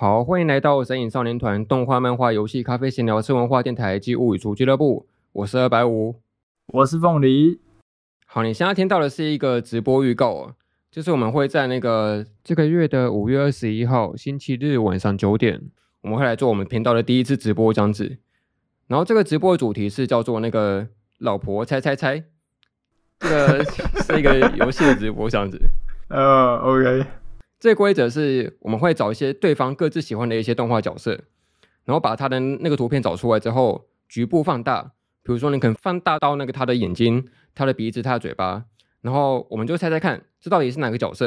好，欢迎来到神隐少年团动画、漫画、游戏、咖啡、闲聊、吃文化电台及物语厨俱乐部。我是二百五，我是凤梨。好，你现在听到的是一个直播预告哦，就是我们会在那个这个月的五月二十一号星期日晚上九点，我们会来做我们频道的第一次直播这样子。然后这个直播的主题是叫做那个老婆猜猜猜，这个 是一个游戏的直播这样子。呃、uh,，OK。这个规则是我们会找一些对方各自喜欢的一些动画角色，然后把他的那个图片找出来之后，局部放大，比如说你可能放大到那个他的眼睛、他的鼻子、他的嘴巴，然后我们就猜猜看，这到底是哪个角色，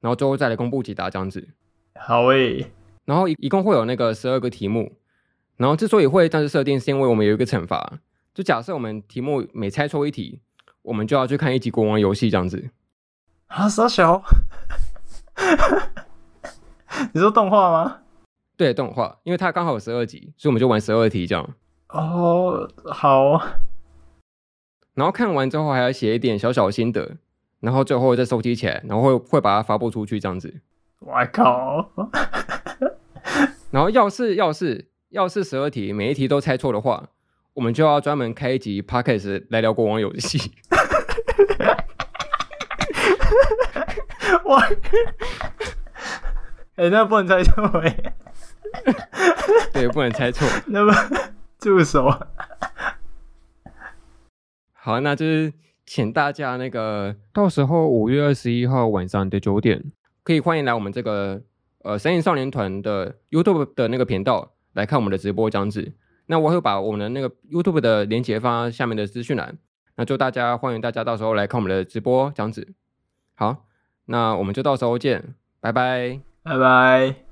然后最后再来公布解答这样子。好诶，然后一一共会有那个十二个题目，然后之所以会这样子设定，是因为我们有一个惩罚，就假设我们题目每猜错一题，我们就要去看一集国王游戏这样子。啊，傻小。你说动画吗？对，动画，因为它刚好有十二集，所以我们就玩十二题这样。哦，好。然后看完之后还要写一点小小心得，然后最后再收集起来，然后会会把它发布出去这样子。我靠！然后要是要是要是十二题每一题都猜错的话，我们就要专门开一集 podcast 来聊国王游戏。哇！哎、欸，那不能猜错哎。对，不能猜错。那么助手。好，那就是请大家那个到时候五月二十一号晚上的九点，可以欢迎来我们这个呃神隐少年团的 YouTube 的那个频道来看我们的直播这样子。那我会把我们的那个 YouTube 的链接放在下面的资讯栏，那就大家欢迎大家到时候来看我们的直播这样子。好。那我们就到时候见，拜拜，拜拜。